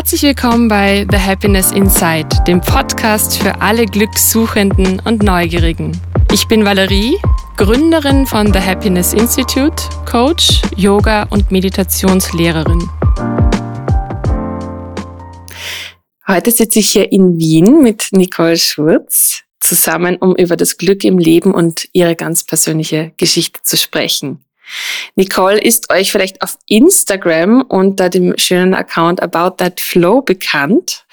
Herzlich willkommen bei The Happiness Inside, dem Podcast für alle Glückssuchenden und Neugierigen. Ich bin Valerie, Gründerin von The Happiness Institute, Coach, Yoga und Meditationslehrerin. Heute sitze ich hier in Wien mit Nicole Schurz zusammen, um über das Glück im Leben und ihre ganz persönliche Geschichte zu sprechen. Nicole ist euch vielleicht auf Instagram unter dem schönen Account About That Flow bekannt.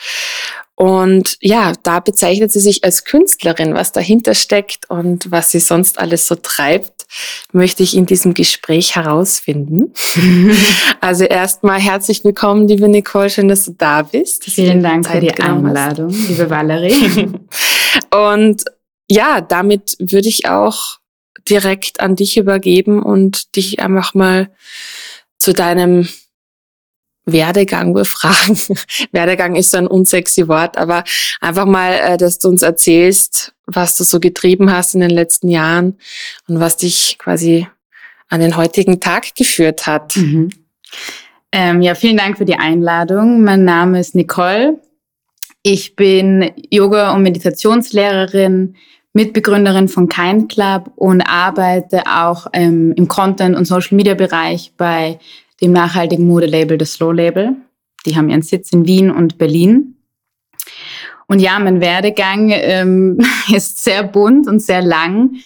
Und ja, da bezeichnet sie sich als Künstlerin. Was dahinter steckt und was sie sonst alles so treibt, möchte ich in diesem Gespräch herausfinden. also erstmal herzlich willkommen, liebe Nicole. Schön, dass du da bist. Vielen Dank für die Einladung, liebe Valerie. und ja, damit würde ich auch direkt an dich übergeben und dich einfach mal zu deinem Werdegang befragen. Werdegang ist so ein unsexy Wort, aber einfach mal, äh, dass du uns erzählst, was du so getrieben hast in den letzten Jahren und was dich quasi an den heutigen Tag geführt hat. Mhm. Ähm, ja, vielen Dank für die Einladung. Mein Name ist Nicole. Ich bin Yoga- und Meditationslehrerin, Mitbegründerin von Kind Club und arbeite auch ähm, im Content- und Social-Media-Bereich bei dem nachhaltigen Modelabel The Slow Label. Die haben ihren Sitz in Wien und Berlin. Und ja, mein Werdegang ähm, ist sehr bunt und sehr lang.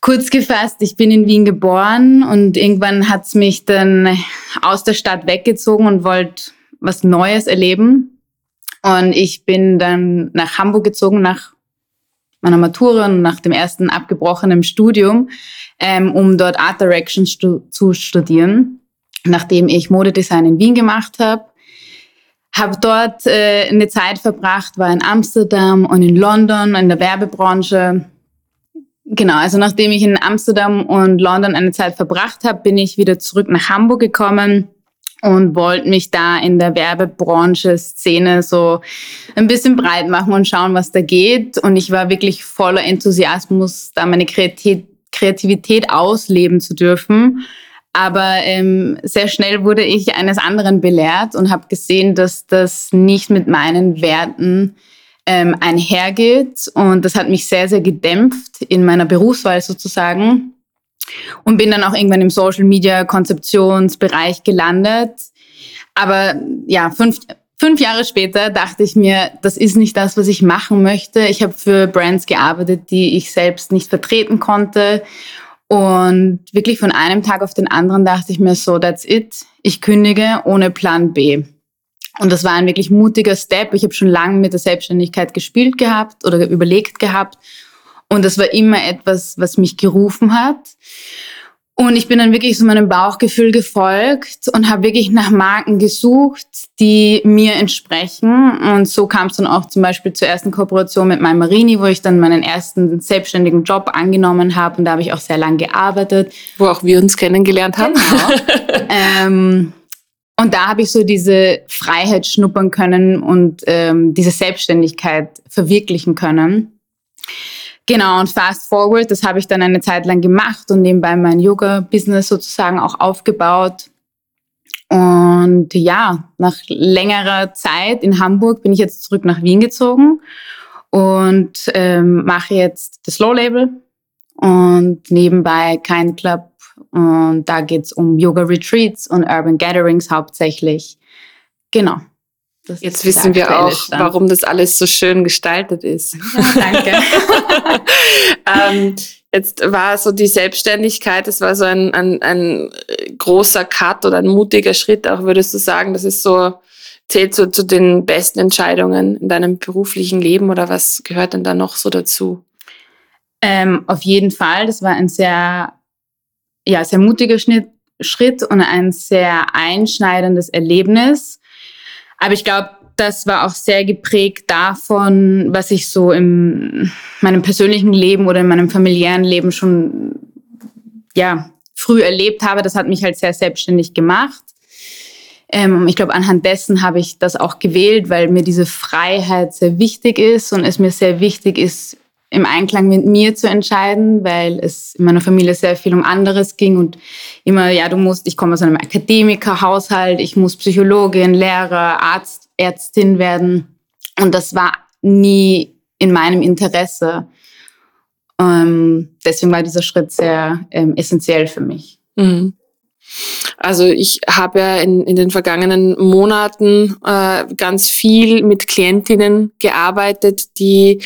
Kurz gefasst, ich bin in Wien geboren und irgendwann hat es mich dann aus der Stadt weggezogen und wollte was Neues erleben. Und ich bin dann nach Hamburg gezogen, nach meiner Matura und nach dem ersten abgebrochenen Studium, ähm, um dort Art Direction stu zu studieren, nachdem ich Modedesign in Wien gemacht habe. Habe dort äh, eine Zeit verbracht, war in Amsterdam und in London in der Werbebranche. Genau, also nachdem ich in Amsterdam und London eine Zeit verbracht habe, bin ich wieder zurück nach Hamburg gekommen und wollte mich da in der Werbebranche, Szene so ein bisschen breit machen und schauen, was da geht. Und ich war wirklich voller Enthusiasmus, da meine Kreativität ausleben zu dürfen. Aber ähm, sehr schnell wurde ich eines anderen belehrt und habe gesehen, dass das nicht mit meinen Werten ähm, einhergeht. Und das hat mich sehr, sehr gedämpft in meiner Berufswahl sozusagen und bin dann auch irgendwann im Social Media Konzeptionsbereich gelandet. Aber ja, fünf, fünf Jahre später dachte ich mir, das ist nicht das, was ich machen möchte. Ich habe für Brands gearbeitet, die ich selbst nicht vertreten konnte. Und wirklich von einem Tag auf den anderen dachte ich mir so, that's it. Ich kündige ohne Plan B. Und das war ein wirklich mutiger Step. Ich habe schon lange mit der Selbstständigkeit gespielt gehabt oder überlegt gehabt und das war immer etwas, was mich gerufen hat. Und ich bin dann wirklich so meinem Bauchgefühl gefolgt und habe wirklich nach Marken gesucht, die mir entsprechen. Und so kam es dann auch zum Beispiel zur ersten Kooperation mit My Marini, wo ich dann meinen ersten selbstständigen Job angenommen habe. Und da habe ich auch sehr lange gearbeitet. Wo auch wir uns kennengelernt haben. Genau. ähm, und da habe ich so diese Freiheit schnuppern können und ähm, diese Selbstständigkeit verwirklichen können. Genau, und fast forward, das habe ich dann eine Zeit lang gemacht und nebenbei mein Yoga-Business sozusagen auch aufgebaut. Und ja, nach längerer Zeit in Hamburg bin ich jetzt zurück nach Wien gezogen und ähm, mache jetzt das Slow Label und nebenbei kein Club. Und da geht's um Yoga Retreats und Urban Gatherings hauptsächlich. Genau. Das Jetzt wissen wir auch, Stand. warum das alles so schön gestaltet ist. Ja, danke. ähm, jetzt war so die Selbstständigkeit, das war so ein, ein, ein großer Cut oder ein mutiger Schritt. Auch würdest du sagen, das ist so, zählt so zu den besten Entscheidungen in deinem beruflichen Leben oder was gehört denn da noch so dazu? Ähm, auf jeden Fall. Das war ein sehr, ja, sehr mutiger Schnitt, Schritt und ein sehr einschneidendes Erlebnis aber ich glaube, das war auch sehr geprägt davon, was ich so in meinem persönlichen Leben oder in meinem familiären Leben schon ja, früh erlebt habe. Das hat mich halt sehr selbstständig gemacht. Ähm, ich glaube, anhand dessen habe ich das auch gewählt, weil mir diese Freiheit sehr wichtig ist und es mir sehr wichtig ist, im Einklang mit mir zu entscheiden, weil es in meiner Familie sehr viel um anderes ging und immer, ja, du musst, ich komme aus einem Akademikerhaushalt, ich muss Psychologin, Lehrer, Arzt, Ärztin werden. Und das war nie in meinem Interesse. Ähm, deswegen war dieser Schritt sehr ähm, essentiell für mich. Mhm. Also ich habe ja in, in den vergangenen Monaten äh, ganz viel mit Klientinnen gearbeitet, die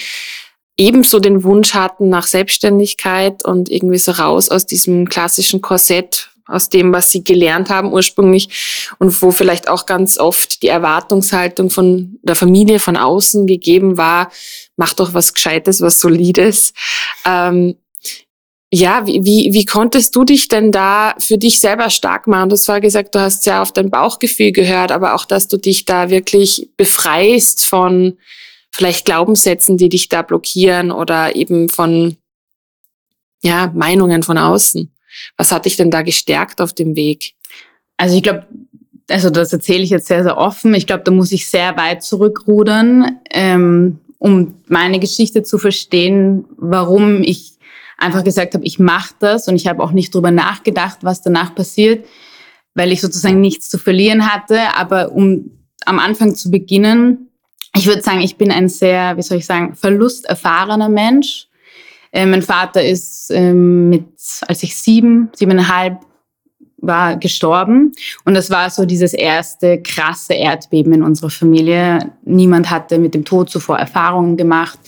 ebenso den Wunsch hatten nach Selbstständigkeit und irgendwie so raus aus diesem klassischen Korsett, aus dem, was sie gelernt haben ursprünglich und wo vielleicht auch ganz oft die Erwartungshaltung von der Familie von außen gegeben war, mach doch was Gescheites, was Solides. Ähm, ja, wie, wie, wie konntest du dich denn da für dich selber stark machen? Du hast zwar gesagt, du hast ja auf dein Bauchgefühl gehört, aber auch, dass du dich da wirklich befreist von vielleicht Glaubenssätzen, die dich da blockieren oder eben von ja, Meinungen von außen. Was hat dich denn da gestärkt auf dem Weg? Also ich glaube, also das erzähle ich jetzt sehr, sehr offen. Ich glaube, da muss ich sehr weit zurückrudern, ähm, um meine Geschichte zu verstehen, warum ich einfach gesagt habe, ich mache das und ich habe auch nicht drüber nachgedacht, was danach passiert, weil ich sozusagen nichts zu verlieren hatte. Aber um am Anfang zu beginnen, ich würde sagen, ich bin ein sehr, wie soll ich sagen, verlusterfahrener Mensch. Äh, mein Vater ist ähm, mit, als ich sieben, siebeneinhalb war, gestorben. Und das war so dieses erste krasse Erdbeben in unserer Familie. Niemand hatte mit dem Tod zuvor Erfahrungen gemacht.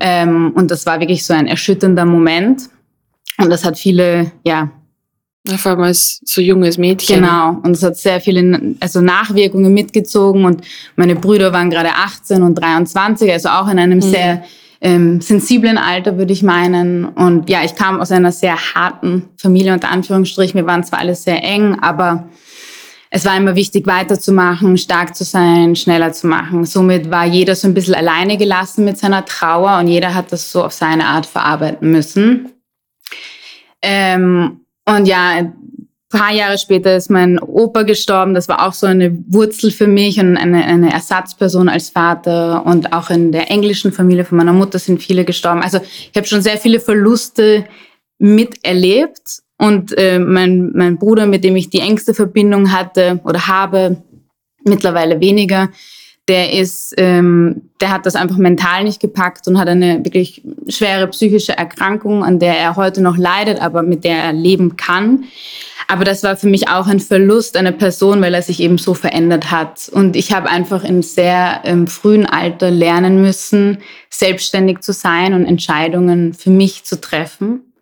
Ähm, und das war wirklich so ein erschütternder Moment. Und das hat viele, ja. Vor allem als so junges Mädchen. Genau. Und es hat sehr viele also Nachwirkungen mitgezogen. Und meine Brüder waren gerade 18 und 23, also auch in einem mhm. sehr ähm, sensiblen Alter, würde ich meinen. Und ja, ich kam aus einer sehr harten Familie, unter Anführungsstrichen. Wir waren zwar alle sehr eng, aber es war immer wichtig, weiterzumachen, stark zu sein, schneller zu machen. Somit war jeder so ein bisschen alleine gelassen mit seiner Trauer und jeder hat das so auf seine Art verarbeiten müssen. Ähm, und ja, ein paar Jahre später ist mein Opa gestorben. Das war auch so eine Wurzel für mich und eine, eine Ersatzperson als Vater. Und auch in der englischen Familie von meiner Mutter sind viele gestorben. Also ich habe schon sehr viele Verluste miterlebt und äh, mein, mein Bruder, mit dem ich die engste Verbindung hatte oder habe, mittlerweile weniger, der ist, ähm, der hat das einfach mental nicht gepackt und hat eine wirklich schwere psychische Erkrankung, an der er heute noch leidet, aber mit der er leben kann. Aber das war für mich auch ein Verlust einer Person, weil er sich eben so verändert hat. Und ich habe einfach im sehr ähm, frühen Alter lernen müssen, selbstständig zu sein und Entscheidungen für mich zu treffen.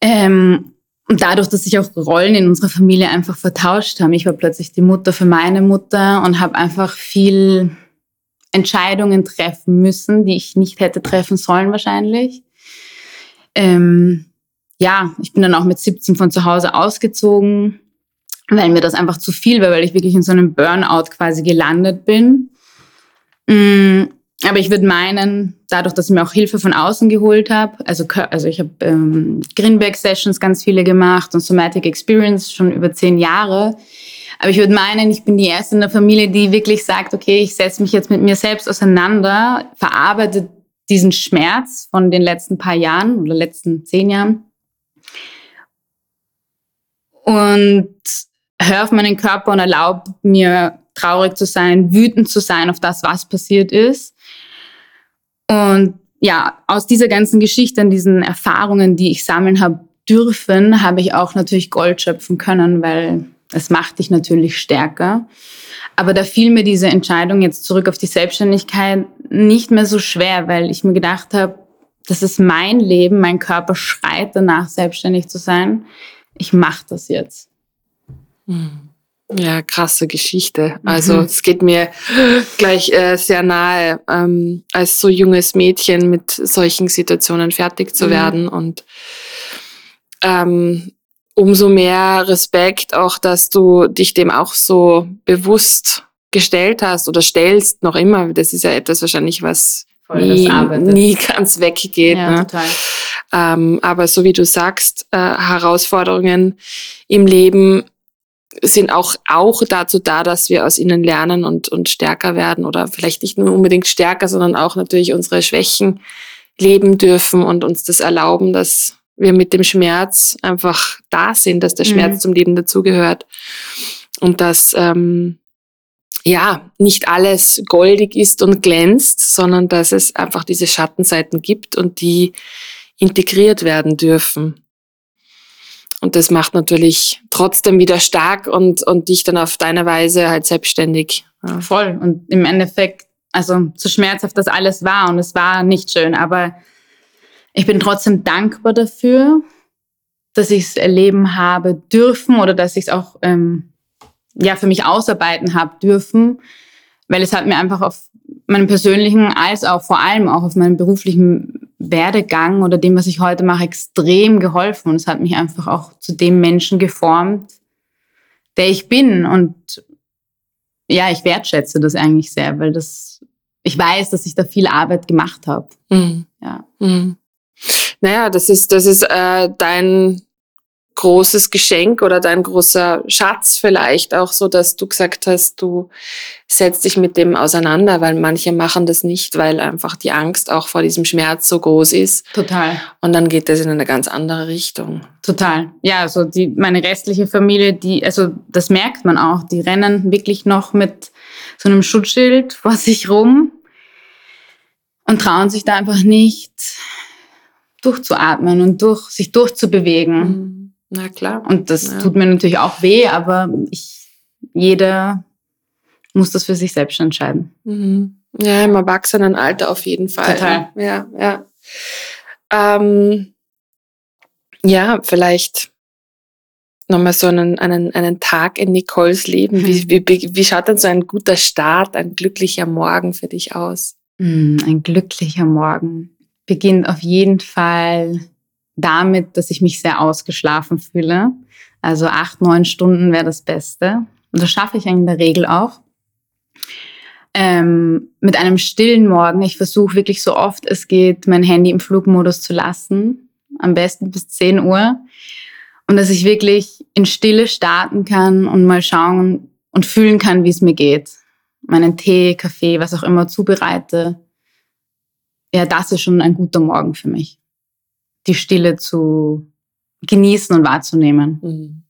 Ähm, und dadurch, dass sich auch Rollen in unserer Familie einfach vertauscht haben. Ich war plötzlich die Mutter für meine Mutter und habe einfach viel Entscheidungen treffen müssen, die ich nicht hätte treffen sollen wahrscheinlich. Ähm, ja, ich bin dann auch mit 17 von zu Hause ausgezogen, weil mir das einfach zu viel war, weil ich wirklich in so einem Burnout quasi gelandet bin. Mm, aber ich würde meinen, dadurch, dass ich mir auch Hilfe von außen geholt habe, also, also ich habe ähm, Greenback-Sessions ganz viele gemacht und Somatic Experience schon über zehn Jahre. Aber ich würde meinen, ich bin die erste in der Familie, die wirklich sagt, okay, ich setze mich jetzt mit mir selbst auseinander, verarbeite diesen Schmerz von den letzten paar Jahren oder letzten zehn Jahren und höre auf meinen Körper und erlaube mir traurig zu sein, wütend zu sein auf das, was passiert ist und ja, aus dieser ganzen Geschichte, diesen Erfahrungen, die ich sammeln habe dürfen, habe ich auch natürlich Gold schöpfen können, weil es macht dich natürlich stärker. Aber da fiel mir diese Entscheidung jetzt zurück auf die Selbstständigkeit nicht mehr so schwer, weil ich mir gedacht habe, das ist mein Leben, mein Körper schreit danach, selbstständig zu sein. Ich mache das jetzt. Mhm. Ja, krasse Geschichte. Also mhm. es geht mir gleich äh, sehr nahe, ähm, als so junges Mädchen mit solchen Situationen fertig zu mhm. werden und ähm, umso mehr Respekt auch, dass du dich dem auch so bewusst gestellt hast oder stellst noch immer. Das ist ja etwas wahrscheinlich, was nie, nie ganz weggeht. Ja, ne? total. Ähm, aber so wie du sagst, äh, Herausforderungen im Leben sind auch, auch dazu da, dass wir aus ihnen lernen und, und stärker werden oder vielleicht nicht nur unbedingt stärker, sondern auch natürlich unsere Schwächen leben dürfen und uns das erlauben, dass wir mit dem Schmerz einfach da sind, dass der Schmerz mhm. zum Leben dazugehört und dass ähm, ja nicht alles goldig ist und glänzt, sondern dass es einfach diese Schattenseiten gibt und die integriert werden dürfen. Und das macht natürlich trotzdem wieder stark und, und dich dann auf deine Weise halt selbstständig. Ja. Voll. Und im Endeffekt, also so schmerzhaft das alles war und es war nicht schön, aber ich bin trotzdem dankbar dafür, dass ich es erleben habe dürfen oder dass ich es auch ähm, ja für mich ausarbeiten habe dürfen, weil es hat mir einfach auf meinem persönlichen als auch vor allem auch auf meinem beruflichen Werdegang oder dem, was ich heute mache, extrem geholfen und es hat mich einfach auch zu dem Menschen geformt, der ich bin und ja, ich wertschätze das eigentlich sehr, weil das ich weiß, dass ich da viel Arbeit gemacht habe. Mhm. Ja. Mhm. Naja, das ist, das ist äh, dein großes Geschenk oder dein großer Schatz vielleicht auch so, dass du gesagt hast, du setzt dich mit dem auseinander, weil manche machen das nicht, weil einfach die Angst auch vor diesem Schmerz so groß ist. Total. Und dann geht das in eine ganz andere Richtung. Total. Ja, also die, meine restliche Familie, die, also das merkt man auch, die rennen wirklich noch mit so einem Schutzschild vor sich rum und trauen sich da einfach nicht durchzuatmen und durch, sich durchzubewegen. Mhm. Na klar. Und das ja. tut mir natürlich auch weh, aber ich, jeder muss das für sich selbst entscheiden. Mhm. Ja, im Erwachsenenalter auf jeden Fall. Total. Ja, ja. Ähm, ja, vielleicht nochmal so einen, einen, einen Tag in Nicoles Leben. Wie, mhm. wie, wie schaut denn so ein guter Start, ein glücklicher Morgen für dich aus? Mhm, ein glücklicher Morgen beginnt auf jeden Fall damit, dass ich mich sehr ausgeschlafen fühle. Also acht, neun Stunden wäre das Beste. Und das schaffe ich in der Regel auch. Ähm, mit einem stillen Morgen. Ich versuche wirklich so oft es geht, mein Handy im Flugmodus zu lassen. Am besten bis 10 Uhr. Und dass ich wirklich in Stille starten kann und mal schauen und fühlen kann, wie es mir geht. Meinen Tee, Kaffee, was auch immer zubereite ja, das ist schon ein guter Morgen für mich. Die Stille zu genießen und wahrzunehmen. Mhm.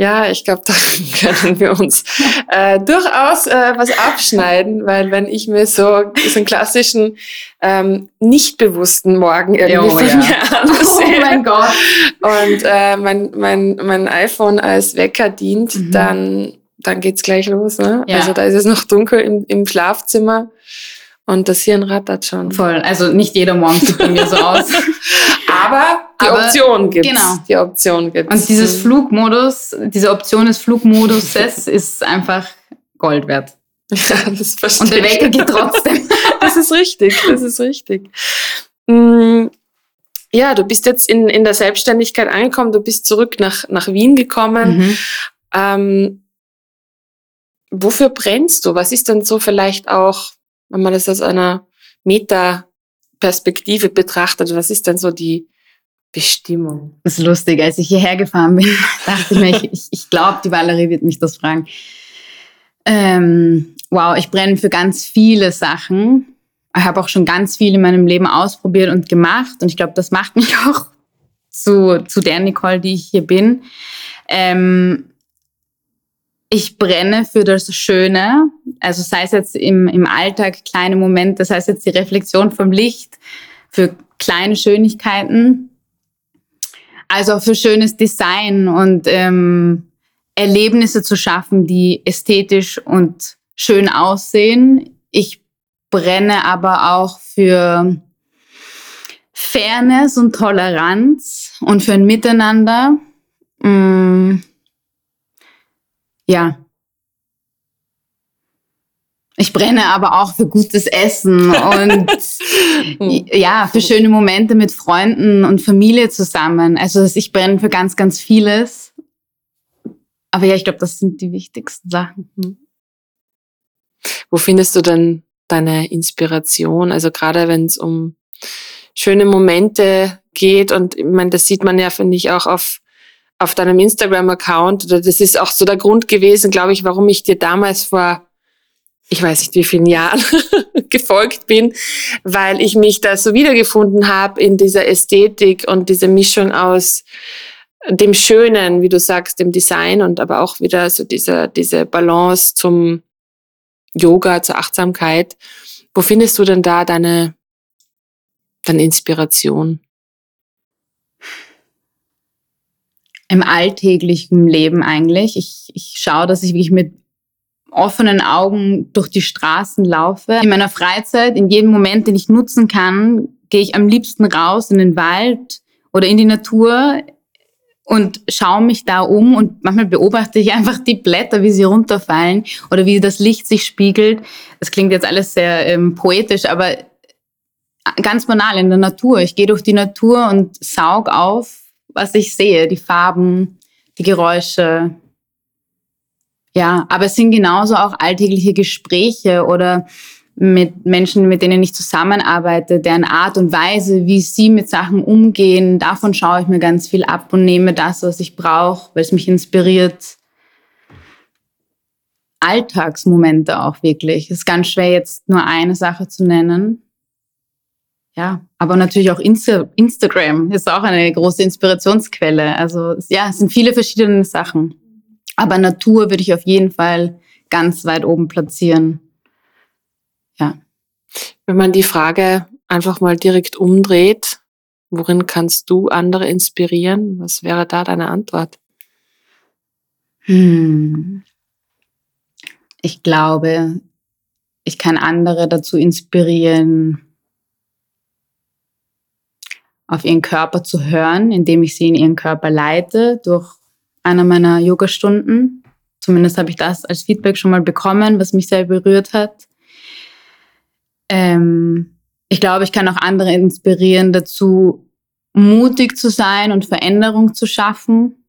Ja, ich glaube, da können wir uns äh, durchaus äh, was abschneiden, weil wenn ich mir so, so einen klassischen ähm, nicht bewussten Morgen irgendwie oh, von ja. mir ansehe oh mein Gott. und äh, mein, mein, mein iPhone als Wecker dient, mhm. dann, dann geht's gleich los. Ne? Ja. Also da ist es noch dunkel im, im Schlafzimmer. Und das Hirn rattert schon. Voll. Also nicht jeder Morgen sieht bei mir so aus. Aber die Aber, Option gibt Genau. Die Option gibt's. Und dieses mhm. Flugmodus, diese Option des Flugmodus ist einfach Gold wert. Ja, das verstehe Und der Wecker geht trotzdem. das ist richtig, das ist richtig. Mm, ja, du bist jetzt in, in der Selbstständigkeit angekommen, du bist zurück nach, nach Wien gekommen. Mhm. Ähm, wofür brennst du? Was ist denn so vielleicht auch wenn man das aus einer Meta-Perspektive betrachtet, was ist denn so die Bestimmung? Das ist lustig. Als ich hierher gefahren bin, dachte ich mir, ich, ich glaube, die Valerie wird mich das fragen. Ähm, wow, ich brenne für ganz viele Sachen. Ich habe auch schon ganz viel in meinem Leben ausprobiert und gemacht. Und ich glaube, das macht mich auch zu, zu der Nicole, die ich hier bin. Ähm, ich brenne für das Schöne, also sei es jetzt im, im Alltag kleine Momente, sei es jetzt die Reflexion vom Licht, für kleine Schönigkeiten, also auch für schönes Design und ähm, Erlebnisse zu schaffen, die ästhetisch und schön aussehen. Ich brenne aber auch für Fairness und Toleranz und für ein Miteinander. Mmh ja. Ich brenne aber auch für gutes Essen und ja, für schöne Momente mit Freunden und Familie zusammen. Also ich brenne für ganz, ganz vieles. Aber ja, ich glaube, das sind die wichtigsten Sachen. Hm. Wo findest du denn deine Inspiration? Also gerade wenn es um schöne Momente geht und ich meine, das sieht man ja, finde ich, auch auf auf deinem Instagram-Account, oder das ist auch so der Grund gewesen, glaube ich, warum ich dir damals vor ich weiß nicht wie vielen Jahren gefolgt bin, weil ich mich da so wiedergefunden habe in dieser Ästhetik und dieser Mischung aus dem Schönen, wie du sagst, dem Design und aber auch wieder so diese, diese Balance zum Yoga, zur Achtsamkeit. Wo findest du denn da deine, deine Inspiration? Im alltäglichen Leben eigentlich. Ich, ich schaue, dass ich wirklich mit offenen Augen durch die Straßen laufe. In meiner Freizeit, in jedem Moment, den ich nutzen kann, gehe ich am liebsten raus in den Wald oder in die Natur und schaue mich da um und manchmal beobachte ich einfach die Blätter, wie sie runterfallen oder wie das Licht sich spiegelt. Das klingt jetzt alles sehr ähm, poetisch, aber ganz banal in der Natur. Ich gehe durch die Natur und saug auf, was ich sehe, die Farben, die Geräusche, ja, aber es sind genauso auch alltägliche Gespräche oder mit Menschen, mit denen ich zusammenarbeite, deren Art und Weise, wie sie mit Sachen umgehen, davon schaue ich mir ganz viel ab und nehme das, was ich brauche, weil es mich inspiriert. Alltagsmomente auch wirklich. Es ist ganz schwer, jetzt nur eine Sache zu nennen. Ja, aber natürlich auch Insta Instagram ist auch eine große Inspirationsquelle. Also ja, es sind viele verschiedene Sachen. Aber Natur würde ich auf jeden Fall ganz weit oben platzieren. Ja. Wenn man die Frage einfach mal direkt umdreht, worin kannst du andere inspirieren? Was wäre da deine Antwort? Hm. Ich glaube, ich kann andere dazu inspirieren, auf ihren Körper zu hören, indem ich sie in ihren Körper leite, durch einer meiner Yoga-Stunden. Zumindest habe ich das als Feedback schon mal bekommen, was mich sehr berührt hat. Ähm, ich glaube, ich kann auch andere inspirieren dazu, mutig zu sein und Veränderung zu schaffen,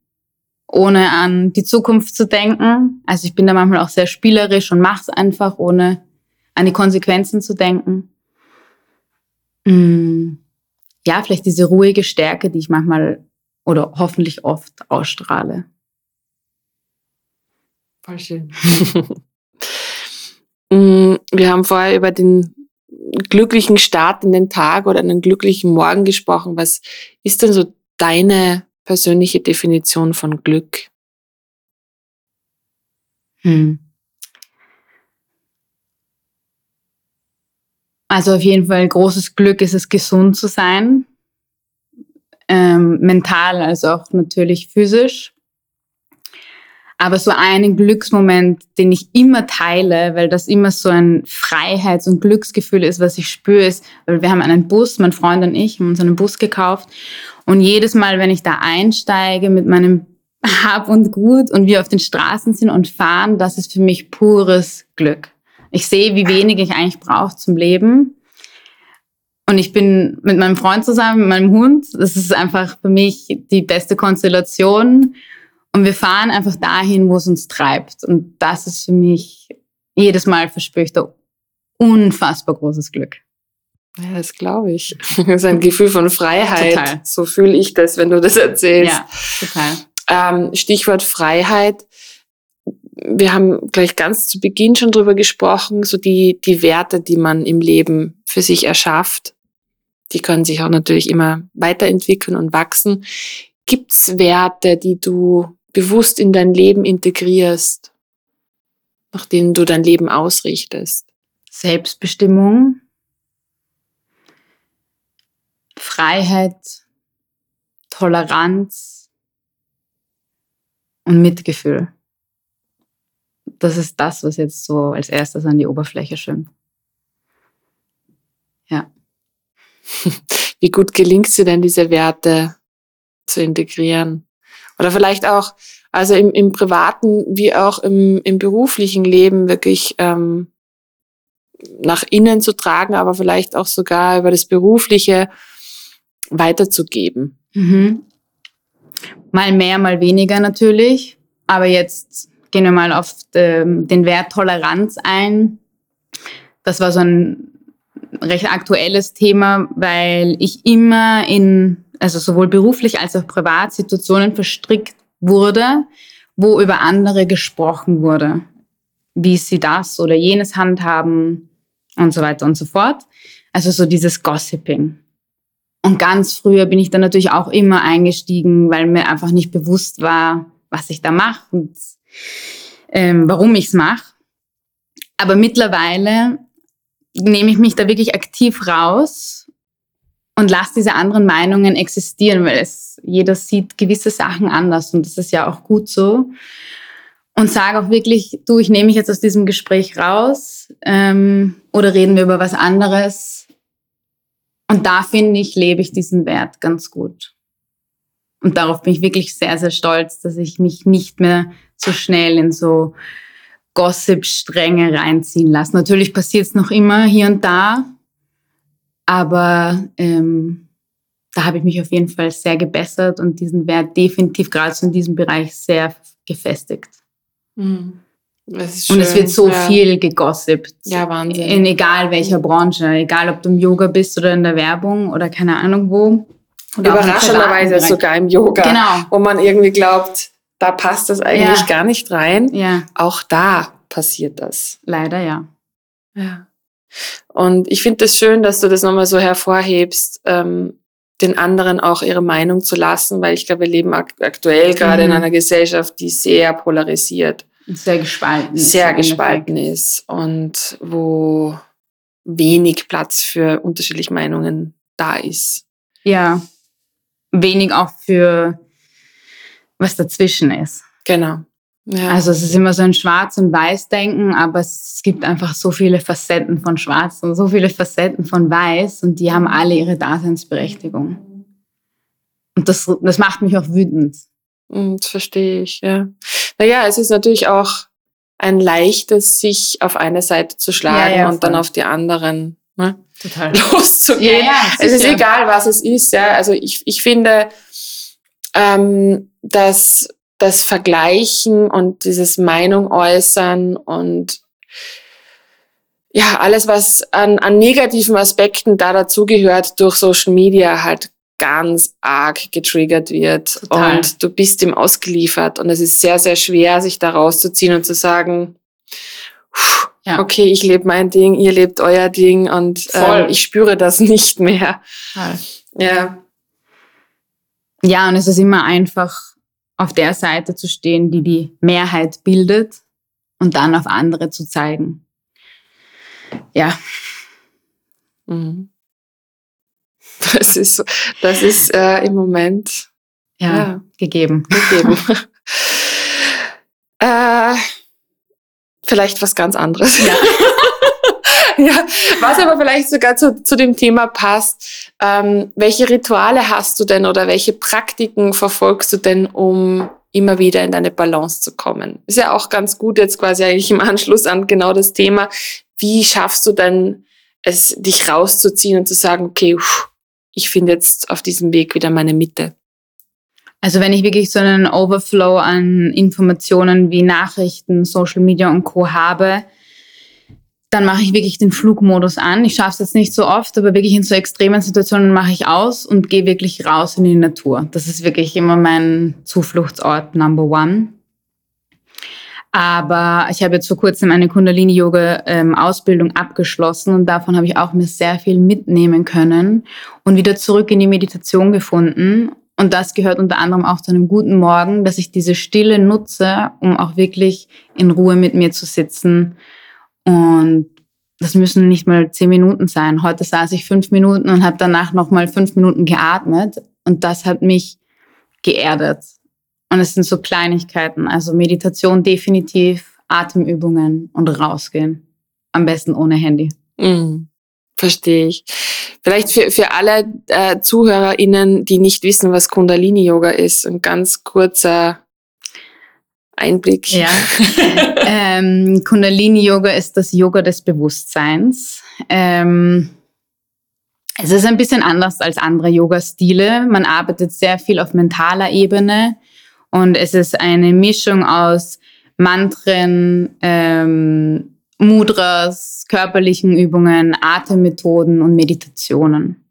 ohne an die Zukunft zu denken. Also ich bin da manchmal auch sehr spielerisch und mache es einfach, ohne an die Konsequenzen zu denken. Mm. Ja, vielleicht diese ruhige Stärke, die ich manchmal oder hoffentlich oft ausstrahle. Voll schön. Mm, wir haben vorher über den glücklichen Start in den Tag oder einen glücklichen Morgen gesprochen. Was ist denn so deine persönliche Definition von Glück? Hm. Also auf jeden Fall großes Glück ist es, gesund zu sein ähm, mental als auch natürlich physisch. Aber so einen Glücksmoment, den ich immer teile, weil das immer so ein Freiheits- und Glücksgefühl ist, was ich spüre, ist, weil wir haben einen Bus, mein Freund und ich haben uns einen Bus gekauft. Und jedes Mal, wenn ich da einsteige mit meinem Hab und Gut und wir auf den Straßen sind und fahren, das ist für mich pures Glück. Ich sehe, wie wenig ich eigentlich brauche zum Leben. Und ich bin mit meinem Freund zusammen, mit meinem Hund. Das ist einfach für mich die beste Konstellation. Und wir fahren einfach dahin, wo es uns treibt. Und das ist für mich, jedes Mal verspüre ich da unfassbar großes Glück. Ja, das glaube ich. Das ist ein Gefühl von Freiheit. Total. So fühle ich das, wenn du das erzählst. Ja, total. Ähm, Stichwort Freiheit. Wir haben gleich ganz zu Beginn schon drüber gesprochen, so die, die Werte, die man im Leben für sich erschafft die können sich auch natürlich immer weiterentwickeln und wachsen. Gibt's Werte, die du bewusst in dein Leben integrierst, nach denen du dein Leben ausrichtest? Selbstbestimmung, Freiheit, Toleranz und Mitgefühl. Das ist das, was jetzt so als erstes an die Oberfläche schwimmt. Ja. Wie gut gelingt es dir denn, diese Werte zu integrieren? Oder vielleicht auch, also im, im privaten wie auch im, im beruflichen Leben wirklich ähm, nach innen zu tragen, aber vielleicht auch sogar über das Berufliche weiterzugeben. Mhm. Mal mehr, mal weniger natürlich. Aber jetzt gehen wir mal auf den Wert Toleranz ein. Das war so ein recht aktuelles Thema, weil ich immer in, also sowohl beruflich als auch privat Situationen verstrickt wurde, wo über andere gesprochen wurde. wie sie das oder jenes handhaben und so weiter und so fort. Also so dieses Gossiping. Und ganz früher bin ich dann natürlich auch immer eingestiegen, weil mir einfach nicht bewusst war, was ich da mache und ähm, warum ich es mache. Aber mittlerweile nehme ich mich da wirklich aktiv raus und lasse diese anderen Meinungen existieren, weil es jeder sieht gewisse Sachen anders und das ist ja auch gut so. Und sage auch wirklich, du, ich nehme mich jetzt aus diesem Gespräch raus ähm, oder reden wir über was anderes. Und da finde ich, lebe ich diesen Wert ganz gut. Und darauf bin ich wirklich sehr, sehr stolz, dass ich mich nicht mehr so schnell in so Gossip-Stränge reinziehen lasse. Natürlich passiert es noch immer hier und da, aber ähm, da habe ich mich auf jeden Fall sehr gebessert und diesen Wert definitiv gerade so in diesem Bereich sehr gefestigt. Mhm. und es wird so ja. viel gegossipt. Ja, Wahnsinn. In egal welcher Branche, egal ob du im Yoga bist oder in der Werbung oder keine Ahnung wo. Überraschenderweise sogar im Yoga, genau. wo man irgendwie glaubt, da passt das eigentlich ja. gar nicht rein. Ja. Auch da passiert das. Leider ja. Ja. Und ich finde es das schön, dass du das nochmal so hervorhebst, ähm, den anderen auch ihre Meinung zu lassen, weil ich glaube, wir leben ak aktuell gerade mhm. in einer Gesellschaft, die sehr polarisiert. Sehr gespalten ist. Sehr gespalten ist und wo wenig Platz für unterschiedliche Meinungen da ist. Ja, wenig auch für was dazwischen ist. Genau. Ja. Also es ist immer so ein Schwarz- und Weiß-Denken, aber es gibt einfach so viele Facetten von Schwarz und so viele Facetten von Weiß und die haben alle ihre Daseinsberechtigung. Und das, das macht mich auch wütend. Hm, das verstehe ich, ja. Naja, es ist natürlich auch ein leichtes, sich auf eine Seite zu schlagen ja, ja, und dann auf die anderen ne, Total. loszugehen. Ja, es ist egal, was es ist. Ja. Also ich, ich finde, ähm, dass das Vergleichen und dieses Meinung äußern und ja, alles, was an, an negativen Aspekten da dazugehört, durch Social Media halt ganz arg getriggert wird. Total. Und du bist ihm ausgeliefert. Und es ist sehr, sehr schwer, sich da rauszuziehen und zu sagen, ja. okay, ich lebe mein Ding, ihr lebt euer Ding und ähm, ich spüre das nicht mehr. Voll. Ja. Ja, und es ist immer einfach, auf der Seite zu stehen, die die Mehrheit bildet und dann auf andere zu zeigen. Ja. Mhm. Das ist, das ist äh, im Moment ja, ja. gegeben. gegeben. äh, vielleicht was ganz anderes. Ja. ja, was aber vielleicht sogar zu, zu dem Thema passt. Ähm, welche Rituale hast du denn oder welche Praktiken verfolgst du denn, um immer wieder in deine Balance zu kommen? Ist ja auch ganz gut jetzt quasi eigentlich im Anschluss an genau das Thema. Wie schaffst du denn es, dich rauszuziehen und zu sagen, okay, ich finde jetzt auf diesem Weg wieder meine Mitte? Also wenn ich wirklich so einen Overflow an Informationen wie Nachrichten, Social Media und Co habe, dann mache ich wirklich den Flugmodus an. Ich schaffe es jetzt nicht so oft, aber wirklich in so extremen Situationen mache ich aus und gehe wirklich raus in die Natur. Das ist wirklich immer mein Zufluchtsort Number One. Aber ich habe jetzt vor kurzem eine Kundalini-Yoga-Ausbildung ähm, abgeschlossen und davon habe ich auch mir sehr viel mitnehmen können und wieder zurück in die Meditation gefunden. Und das gehört unter anderem auch zu einem guten Morgen, dass ich diese Stille nutze, um auch wirklich in Ruhe mit mir zu sitzen und das müssen nicht mal zehn Minuten sein. Heute saß ich fünf Minuten und habe danach noch mal fünf Minuten geatmet und das hat mich geerdet. Und es sind so Kleinigkeiten, also Meditation definitiv, Atemübungen und rausgehen. Am besten ohne Handy. Mm, verstehe ich. Vielleicht für, für alle äh, ZuhörerInnen, die nicht wissen, was Kundalini-Yoga ist, ein ganz kurzer Einblick. Ja. ähm, Kundalini-Yoga ist das Yoga des Bewusstseins. Ähm, es ist ein bisschen anders als andere Yoga-Stile. Man arbeitet sehr viel auf mentaler Ebene und es ist eine Mischung aus Mantren, ähm, Mudras, körperlichen Übungen, Atemmethoden und Meditationen.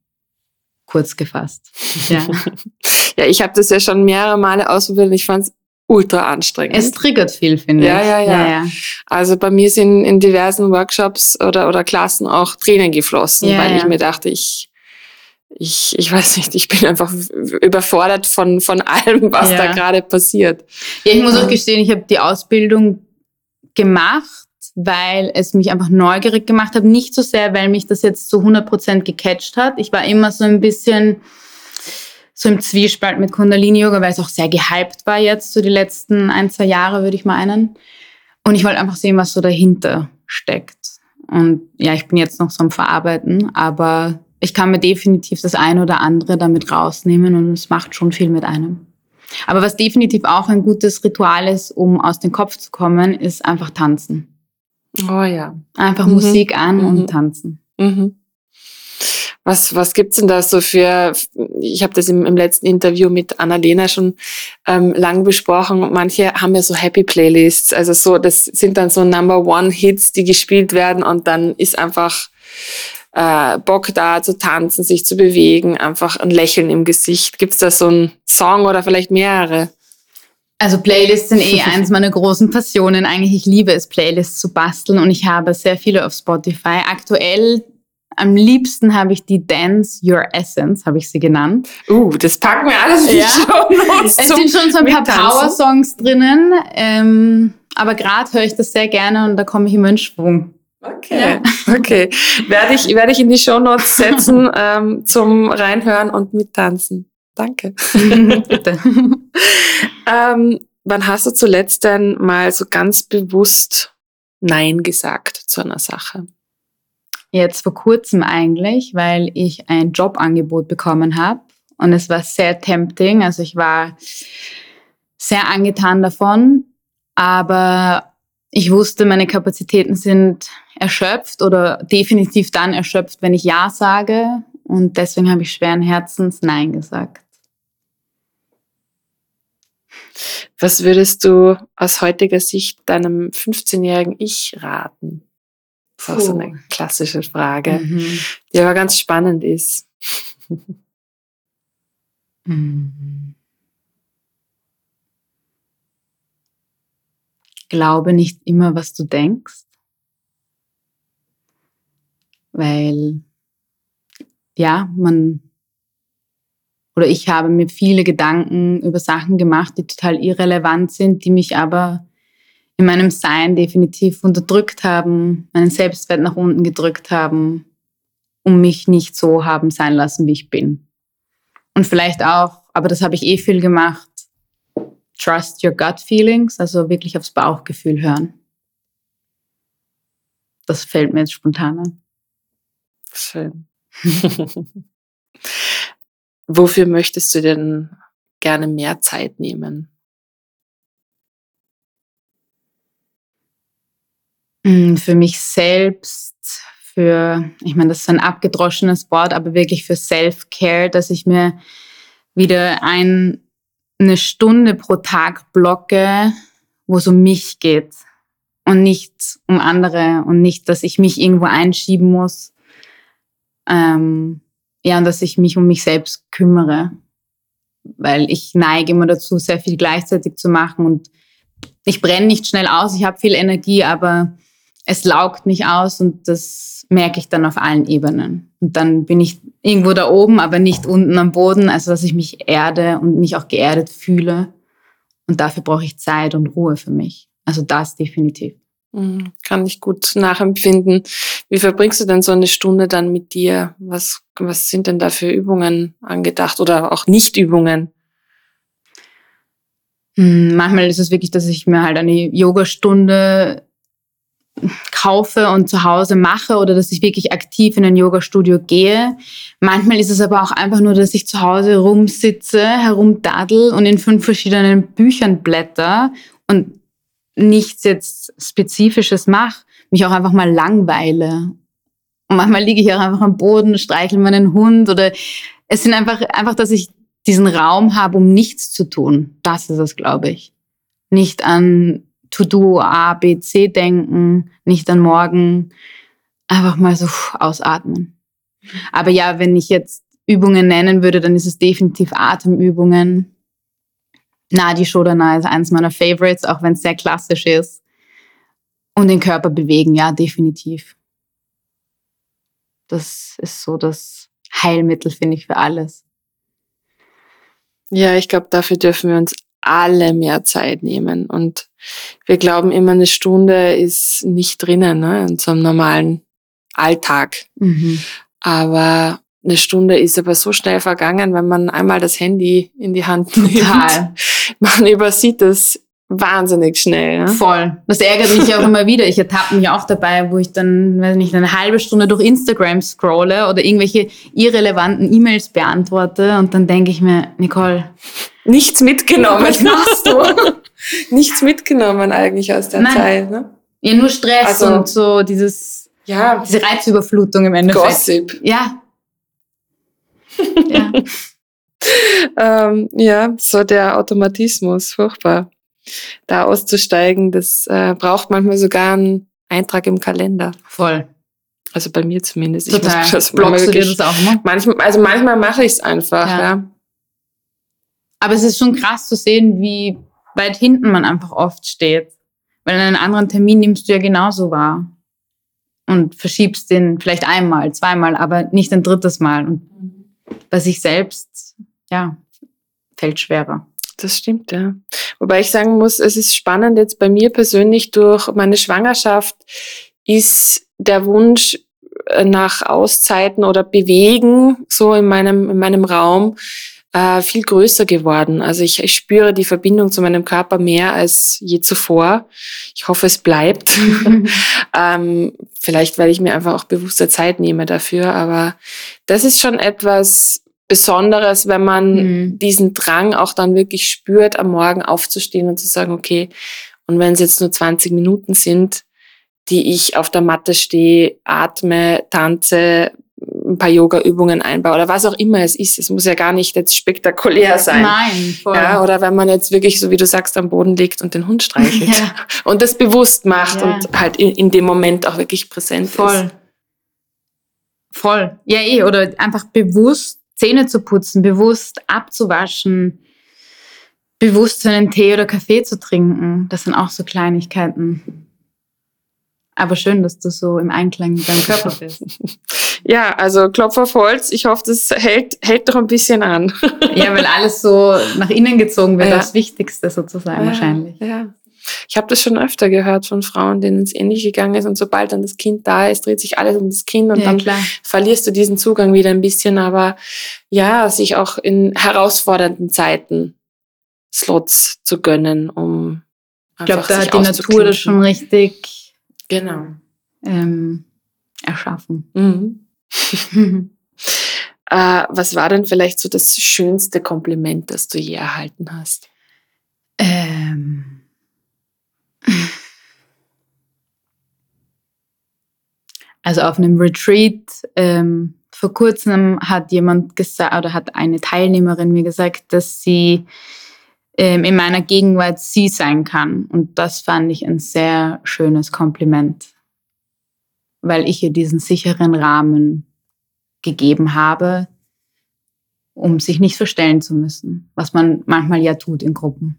Kurz gefasst. Ja, ja ich habe das ja schon mehrere Male ausprobiert und ich fand es ultra anstrengend. Es triggert viel, finde ja, ich. Ja, ja, ja. Also bei mir sind in diversen Workshops oder, oder Klassen auch Tränen geflossen, ja, weil ja. ich mir dachte, ich, ich, ich weiß nicht, ich bin einfach überfordert von, von allem, was da gerade passiert. Ja, ich muss auch gestehen, ich habe die Ausbildung gemacht, weil es mich einfach neugierig gemacht hat. Nicht so sehr, weil mich das jetzt zu 100 Prozent gecatcht hat. Ich war immer so ein bisschen so im Zwiespalt mit Kundalini-Yoga, weil es auch sehr gehypt war jetzt, so die letzten ein, zwei Jahre, würde ich meinen. Und ich wollte einfach sehen, was so dahinter steckt. Und ja, ich bin jetzt noch so am Verarbeiten, aber ich kann mir definitiv das eine oder andere damit rausnehmen und es macht schon viel mit einem. Aber was definitiv auch ein gutes Ritual ist, um aus dem Kopf zu kommen, ist einfach tanzen. Oh ja. Einfach mhm. Musik an mhm. und tanzen. Mhm. Was, was gibt's denn da so für, ich habe das im, im letzten Interview mit Annalena schon ähm, lang besprochen, manche haben ja so Happy Playlists, also so, das sind dann so Number One Hits, die gespielt werden und dann ist einfach äh, Bock da zu tanzen, sich zu bewegen, einfach ein Lächeln im Gesicht. Gibt's da so einen Song oder vielleicht mehrere? Also Playlists sind eh eins meiner großen Passionen. Eigentlich, ich liebe es, Playlists zu basteln und ich habe sehr viele auf Spotify. Aktuell am liebsten habe ich die Dance Your Essence, habe ich sie genannt. Uh, das packen wir alles in ja. die Es sind schon so ein paar Power-Songs drinnen, ähm, aber gerade höre ich das sehr gerne und da komme ich immer in Schwung. Okay, ja. okay. Werde ich, werde ich in die Show Notes setzen ähm, zum Reinhören und Mittanzen. Danke. Bitte. ähm, wann hast du zuletzt denn mal so ganz bewusst Nein gesagt zu einer Sache? Jetzt vor kurzem eigentlich, weil ich ein Jobangebot bekommen habe und es war sehr tempting. Also ich war sehr angetan davon, aber ich wusste, meine Kapazitäten sind erschöpft oder definitiv dann erschöpft, wenn ich Ja sage. Und deswegen habe ich schweren Herzens Nein gesagt. Was würdest du aus heutiger Sicht deinem 15-jährigen Ich raten? Das ist auch so eine klassische Frage, mhm. die aber ganz spannend ist. mhm. Glaube nicht immer, was du denkst, weil ja, man oder ich habe mir viele Gedanken über Sachen gemacht, die total irrelevant sind, die mich aber in meinem Sein definitiv unterdrückt haben, meinen Selbstwert nach unten gedrückt haben, um mich nicht so haben sein lassen, wie ich bin. Und vielleicht auch, aber das habe ich eh viel gemacht, trust your gut feelings, also wirklich aufs Bauchgefühl hören. Das fällt mir jetzt spontan an. Schön. Wofür möchtest du denn gerne mehr Zeit nehmen? Für mich selbst, für, ich meine, das ist ein abgedroschenes Wort, aber wirklich für Self-Care, dass ich mir wieder ein, eine Stunde pro Tag blocke, wo es um mich geht und nicht um andere und nicht, dass ich mich irgendwo einschieben muss. Ähm, ja, und dass ich mich um mich selbst kümmere, weil ich neige immer dazu, sehr viel gleichzeitig zu machen und ich brenne nicht schnell aus, ich habe viel Energie, aber es laugt mich aus und das merke ich dann auf allen Ebenen. Und dann bin ich irgendwo da oben, aber nicht unten am Boden, also dass ich mich erde und mich auch geerdet fühle. Und dafür brauche ich Zeit und Ruhe für mich. Also das definitiv. Mhm, kann ich gut nachempfinden. Wie verbringst du denn so eine Stunde dann mit dir? Was, was sind denn da für Übungen angedacht oder auch Nicht-Übungen? Hm, manchmal ist es wirklich, dass ich mir halt eine Yogastunde kaufe und zu Hause mache oder dass ich wirklich aktiv in ein Yoga-Studio gehe. Manchmal ist es aber auch einfach nur, dass ich zu Hause rumsitze, herumdaddel und in fünf verschiedenen Büchern blätter und nichts jetzt Spezifisches mache, mich auch einfach mal langweile. Und manchmal liege ich auch einfach am Boden, streichel meinen Hund oder es sind einfach, einfach, dass ich diesen Raum habe, um nichts zu tun. Das ist es, glaube ich. Nicht an To-Do A, B, C denken, nicht an morgen. Einfach mal so ausatmen. Aber ja, wenn ich jetzt Übungen nennen würde, dann ist es definitiv Atemübungen. Nadi Shodana ist eines meiner Favorites, auch wenn es sehr klassisch ist. Und den Körper bewegen, ja, definitiv. Das ist so das Heilmittel, finde ich, für alles. Ja, ich glaube, dafür dürfen wir uns alle mehr Zeit nehmen. Und wir glauben immer, eine Stunde ist nicht drinnen ne, in so einem normalen Alltag. Mhm. Aber eine Stunde ist aber so schnell vergangen, wenn man einmal das Handy in die Hand nimmt. Total. Man übersieht das wahnsinnig schnell. Ne? Voll. Das ärgert mich auch immer wieder. Ich ertappe mich auch dabei, wo ich dann, weiß nicht, eine halbe Stunde durch Instagram scrolle oder irgendwelche irrelevanten E-Mails beantworte und dann denke ich mir, Nicole. Nichts mitgenommen. Was machst du? Nichts mitgenommen eigentlich aus der Nein. Zeit. Ne? Ja, nur Stress also, und so dieses, ja, diese Reizüberflutung im Endeffekt. Gossip. Ja. ja. ähm, ja, so der Automatismus, furchtbar da auszusteigen, das äh, braucht manchmal sogar einen Eintrag im Kalender. Voll. Also bei mir zumindest. Total. Ich das Blockst du dir das auch immer? Manchmal, also manchmal mache ich es einfach, ja. ja. Aber es ist schon krass zu sehen, wie weit hinten man einfach oft steht. Weil einen anderen Termin nimmst du ja genauso wahr. Und verschiebst den vielleicht einmal, zweimal, aber nicht ein drittes Mal. Und bei sich selbst, ja, fällt schwerer. Das stimmt, ja. Wobei ich sagen muss, es ist spannend jetzt bei mir persönlich durch meine Schwangerschaft ist der Wunsch äh, nach Auszeiten oder Bewegen so in meinem, in meinem Raum äh, viel größer geworden. Also ich, ich spüre die Verbindung zu meinem Körper mehr als je zuvor. Ich hoffe, es bleibt. ähm, vielleicht, weil ich mir einfach auch bewusster Zeit nehme dafür. Aber das ist schon etwas, Besonderes, wenn man mhm. diesen Drang auch dann wirklich spürt, am Morgen aufzustehen und zu sagen, okay, und wenn es jetzt nur 20 Minuten sind, die ich auf der Matte stehe, atme, tanze, ein paar Yoga-Übungen einbaue oder was auch immer es ist. Es muss ja gar nicht jetzt spektakulär sein. Nein, voll. Ja, oder wenn man jetzt wirklich, so wie du sagst, am Boden liegt und den Hund streichelt ja. und das bewusst macht ja. und halt in, in, dem Moment auch wirklich präsent voll. ist. Voll. Ja, eh, oder einfach bewusst Zähne zu putzen, bewusst abzuwaschen, bewusst einen Tee oder Kaffee zu trinken. Das sind auch so Kleinigkeiten. Aber schön, dass du so im Einklang mit deinem Körper bist. Ja, also Klopf auf Holz. Ich hoffe, das hält, hält doch ein bisschen an. Ja, weil alles so nach innen gezogen wird, ja. das Wichtigste sozusagen ja, wahrscheinlich. Ja. Ich habe das schon öfter gehört von Frauen, denen es ähnlich gegangen ist und sobald dann das Kind da ist, dreht sich alles um das Kind und ja, dann klar. verlierst du diesen Zugang wieder ein bisschen. Aber ja, sich auch in herausfordernden Zeiten Slots zu gönnen, um ich glaube, da hat die Natur das schon richtig genau. ähm, erschaffen. Mhm. äh, was war denn vielleicht so das schönste Kompliment, das du je erhalten hast? Ähm Also auf einem Retreat ähm, vor kurzem hat jemand gesagt oder hat eine Teilnehmerin mir gesagt, dass sie in meiner Gegenwart sie sein kann. Und das fand ich ein sehr schönes Kompliment, weil ich ihr diesen sicheren Rahmen gegeben habe, um sich nicht verstellen zu müssen, was man manchmal ja tut in Gruppen.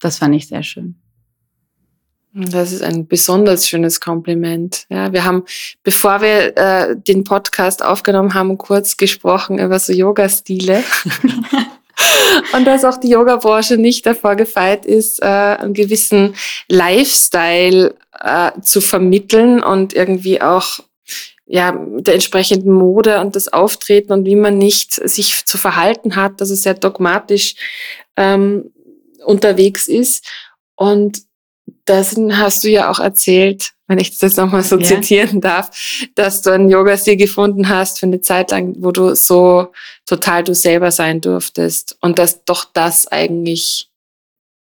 Das fand ich sehr schön. Das ist ein besonders schönes Kompliment. Ja, wir haben, bevor wir äh, den Podcast aufgenommen haben, kurz gesprochen über so Yoga-Stile. Und dass auch die Yoga-Branche nicht davor gefeit ist, äh, einen gewissen Lifestyle äh, zu vermitteln und irgendwie auch ja, der entsprechenden Mode und das Auftreten und wie man nicht sich zu verhalten hat, dass es sehr dogmatisch ähm, unterwegs ist. Und das hast du ja auch erzählt, wenn ich das nochmal so ja. zitieren darf, dass du einen Yoga-Stil gefunden hast für eine Zeit lang, wo du so total du selber sein durftest und dass doch das eigentlich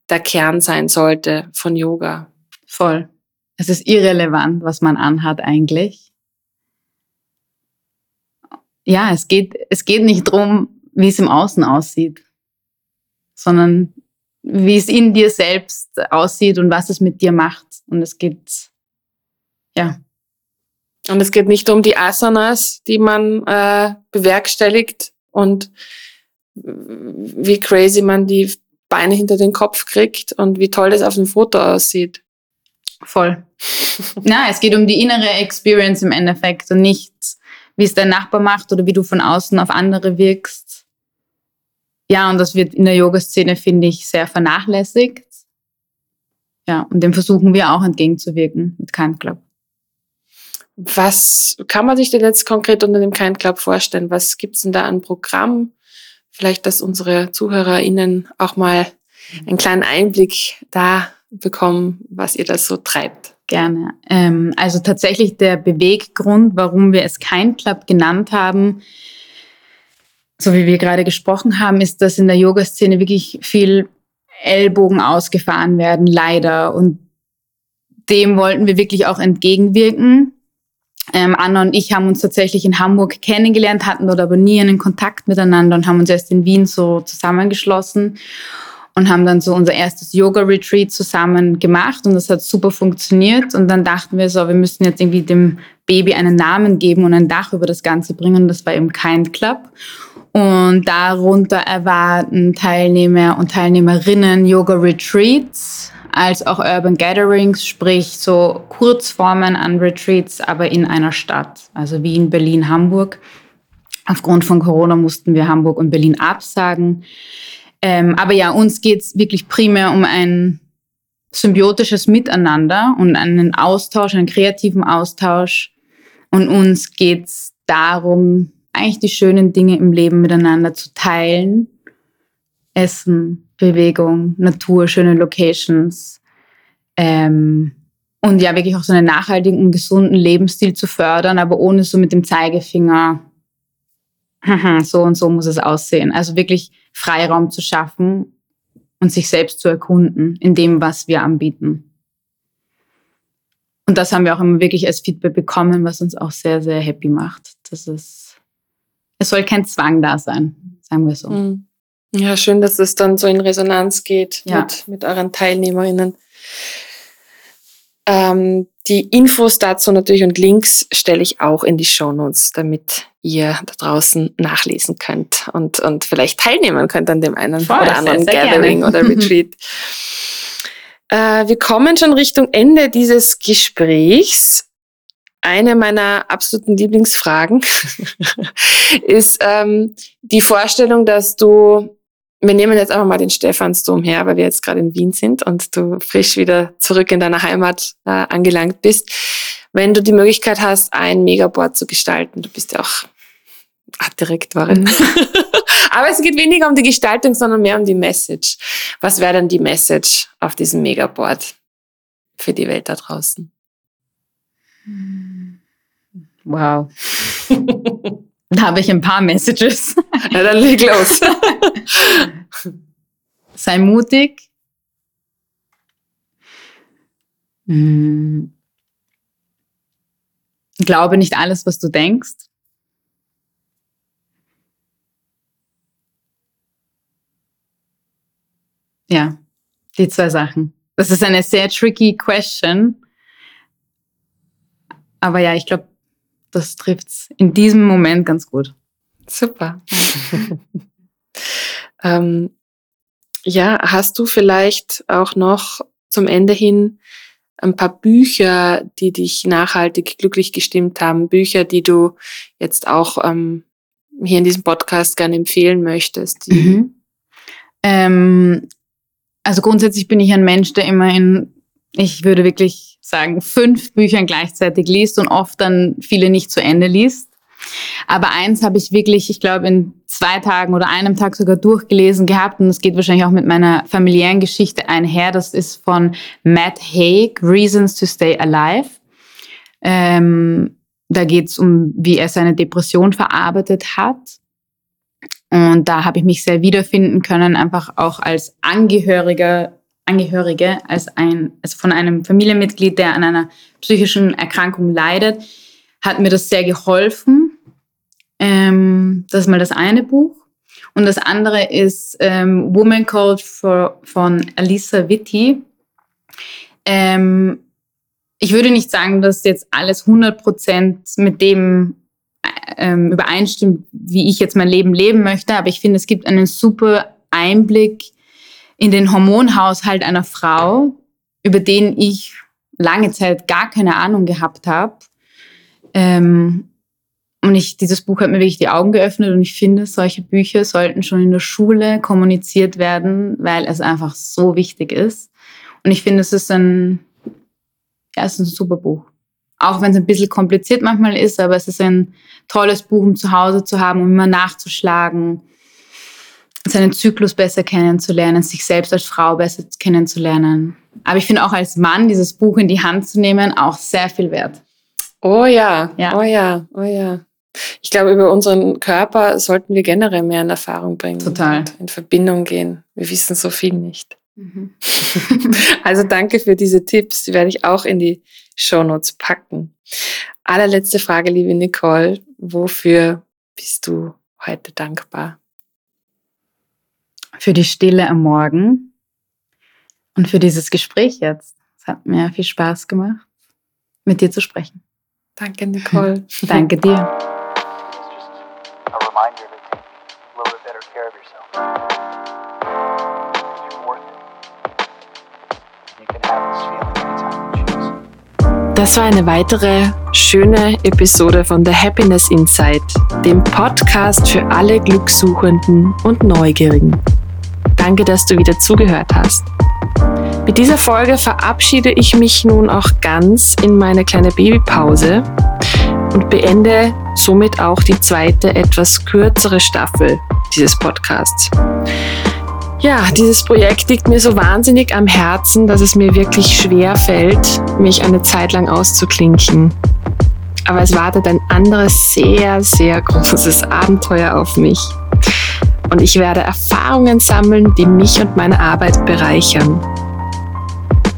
der Kern sein sollte von Yoga. Voll. Es ist irrelevant, was man anhat eigentlich. Ja, es geht, es geht nicht drum, wie es im Außen aussieht, sondern wie es in dir selbst aussieht und was es mit dir macht. Und es geht, ja. Und es geht nicht um die Asanas, die man äh, bewerkstelligt und wie crazy man die Beine hinter den Kopf kriegt und wie toll das auf dem Foto aussieht. Voll. Na, es geht um die innere Experience im Endeffekt und nicht, wie es dein Nachbar macht oder wie du von außen auf andere wirkst. Ja, und das wird in der Yoga-Szene, finde ich, sehr vernachlässigt. Ja, und dem versuchen wir auch entgegenzuwirken mit Kind Club. Was kann man sich denn jetzt konkret unter dem Kind Club vorstellen? Was gibt's denn da an Programm? Vielleicht, dass unsere ZuhörerInnen auch mal einen kleinen Einblick da bekommen, was ihr da so treibt. Gerne. Ähm, also tatsächlich der Beweggrund, warum wir es Kind Club genannt haben, so wie wir gerade gesprochen haben, ist, dass in der Yoga-Szene wirklich viel Ellbogen ausgefahren werden, leider. Und dem wollten wir wirklich auch entgegenwirken. Ähm, Anna und ich haben uns tatsächlich in Hamburg kennengelernt, hatten dort aber nie einen Kontakt miteinander und haben uns erst in Wien so zusammengeschlossen und haben dann so unser erstes Yoga-Retreat zusammen gemacht und das hat super funktioniert. Und dann dachten wir so, wir müssen jetzt irgendwie dem Baby einen Namen geben und ein Dach über das Ganze bringen. Und das war eben Kind Club. Und darunter erwarten Teilnehmer und Teilnehmerinnen Yoga-Retreats als auch Urban Gatherings, sprich so Kurzformen an Retreats, aber in einer Stadt, also Wien, Berlin, Hamburg. Aufgrund von Corona mussten wir Hamburg und Berlin absagen. Ähm, aber ja, uns geht's wirklich primär um ein symbiotisches Miteinander und einen Austausch, einen kreativen Austausch. Und uns geht's darum, eigentlich die schönen Dinge im Leben miteinander zu teilen. Essen, Bewegung, Natur, schöne Locations. Ähm, und ja, wirklich auch so einen nachhaltigen und gesunden Lebensstil zu fördern, aber ohne so mit dem Zeigefinger, so und so muss es aussehen. Also wirklich Freiraum zu schaffen und sich selbst zu erkunden in dem, was wir anbieten. Und das haben wir auch immer wirklich als Feedback bekommen, was uns auch sehr, sehr happy macht. Das ist, es soll kein Zwang da sein, sagen wir so. Mhm. Ja, schön, dass es dann so in Resonanz geht ja. mit, mit euren TeilnehmerInnen. Ähm, die Infos dazu natürlich und Links stelle ich auch in die Show Notes, damit ihr da draußen nachlesen könnt und, und vielleicht teilnehmen könnt an dem einen Voll, oder anderen sehr, sehr Gathering gerne. oder Retreat. äh, wir kommen schon Richtung Ende dieses Gesprächs. Eine meiner absoluten Lieblingsfragen ist ähm, die Vorstellung, dass du wir nehmen jetzt einfach mal den Stephansdom her, weil wir jetzt gerade in Wien sind und du frisch wieder zurück in deiner Heimat äh, angelangt bist. Wenn du die Möglichkeit hast, ein Megaboard zu gestalten, du bist ja auch Artdirektorin. Mhm. Aber es geht weniger um die Gestaltung, sondern mehr um die Message. Was wäre denn die Message auf diesem Megaboard für die Welt da draußen? Wow. Da habe ich ein paar Messages. Ja, dann leg los. Sei mutig. Hm. Glaube nicht alles, was du denkst. Ja, die zwei Sachen. Das ist eine sehr tricky question. Aber ja, ich glaube, das trifft's in diesem Moment ganz gut. Super. ähm, ja, hast du vielleicht auch noch zum Ende hin ein paar Bücher, die dich nachhaltig glücklich gestimmt haben, Bücher, die du jetzt auch ähm, hier in diesem Podcast gerne empfehlen möchtest? Mhm. Ähm, also grundsätzlich bin ich ein Mensch, der immer in, ich würde wirklich sagen, fünf Büchern gleichzeitig liest und oft dann viele nicht zu Ende liest. Aber eins habe ich wirklich, ich glaube, in zwei Tagen oder einem Tag sogar durchgelesen gehabt und das geht wahrscheinlich auch mit meiner familiären Geschichte einher. Das ist von Matt Haig, Reasons to Stay Alive. Ähm, da geht es um, wie er seine Depression verarbeitet hat. Und da habe ich mich sehr wiederfinden können, einfach auch als Angehöriger Angehörige, als ein, also von einem Familienmitglied, der an einer psychischen Erkrankung leidet, hat mir das sehr geholfen. Ähm, das ist mal das eine Buch. Und das andere ist ähm, Woman Called for, von Alisa Vitti. Ähm, ich würde nicht sagen, dass jetzt alles 100% mit dem ähm, übereinstimmt, wie ich jetzt mein Leben leben möchte, aber ich finde, es gibt einen super Einblick in den Hormonhaushalt einer Frau, über den ich lange Zeit gar keine Ahnung gehabt habe. Ähm, und ich, dieses Buch hat mir wirklich die Augen geöffnet und ich finde, solche Bücher sollten schon in der Schule kommuniziert werden, weil es einfach so wichtig ist. Und ich finde, es ist ein, ja, es ist ein super Buch. Auch wenn es ein bisschen kompliziert manchmal ist, aber es ist ein tolles Buch, um zu Hause zu haben, um immer nachzuschlagen, seinen Zyklus besser kennenzulernen, sich selbst als Frau besser kennenzulernen. Aber ich finde auch als Mann dieses Buch in die Hand zu nehmen auch sehr viel wert. Oh ja, ja. oh ja, oh ja. Ich glaube, über unseren Körper sollten wir generell mehr in Erfahrung bringen. Total. in Verbindung gehen. Wir wissen so viel nicht. Mhm. also danke für diese Tipps. Die werde ich auch in die Shownotes packen. Allerletzte Frage, liebe Nicole. Wofür bist du heute dankbar? Für die Stille am Morgen und für dieses Gespräch jetzt. Es hat mir viel Spaß gemacht, mit dir zu sprechen. Danke, Nicole. Danke dir. Das war eine weitere schöne Episode von The Happiness Insight, dem Podcast für alle Glückssuchenden und Neugierigen. Danke, dass du wieder zugehört hast. Mit dieser Folge verabschiede ich mich nun auch ganz in meine kleine Babypause und beende somit auch die zweite, etwas kürzere Staffel dieses Podcasts. Ja, dieses Projekt liegt mir so wahnsinnig am Herzen, dass es mir wirklich schwer fällt, mich eine Zeit lang auszuklinken. Aber es wartet ein anderes sehr, sehr großes Abenteuer auf mich. Und ich werde Erfahrungen sammeln, die mich und meine Arbeit bereichern.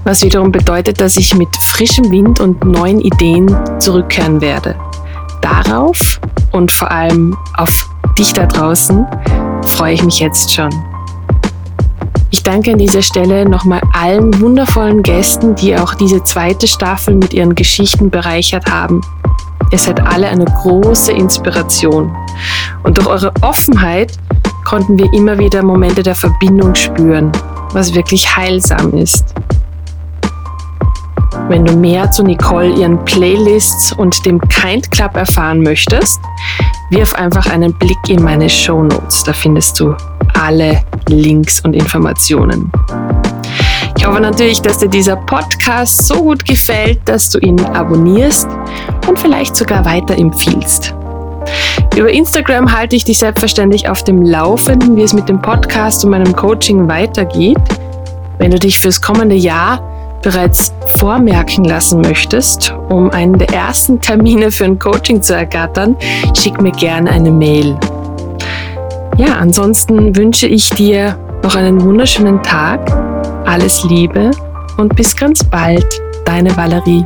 Was wiederum bedeutet, dass ich mit frischem Wind und neuen Ideen zurückkehren werde. Darauf und vor allem auf dich da draußen freue ich mich jetzt schon. Ich danke an dieser Stelle nochmal allen wundervollen Gästen, die auch diese zweite Staffel mit ihren Geschichten bereichert haben. Ihr seid alle eine große Inspiration. Und durch eure Offenheit konnten wir immer wieder Momente der Verbindung spüren, was wirklich heilsam ist. Wenn du mehr zu Nicole, ihren Playlists und dem Kind Club erfahren möchtest, wirf einfach einen Blick in meine Show Notes. Da findest du alle Links und Informationen. Ich hoffe natürlich, dass dir dieser Podcast so gut gefällt, dass du ihn abonnierst und vielleicht sogar weiterempfiehlst. Über Instagram halte ich dich selbstverständlich auf dem Laufenden, wie es mit dem Podcast und meinem Coaching weitergeht. Wenn du dich fürs kommende Jahr bereits vormerken lassen möchtest, um einen der ersten Termine für ein Coaching zu ergattern, schick mir gerne eine Mail. Ja, ansonsten wünsche ich dir noch einen wunderschönen Tag, alles Liebe und bis ganz bald, deine Valerie.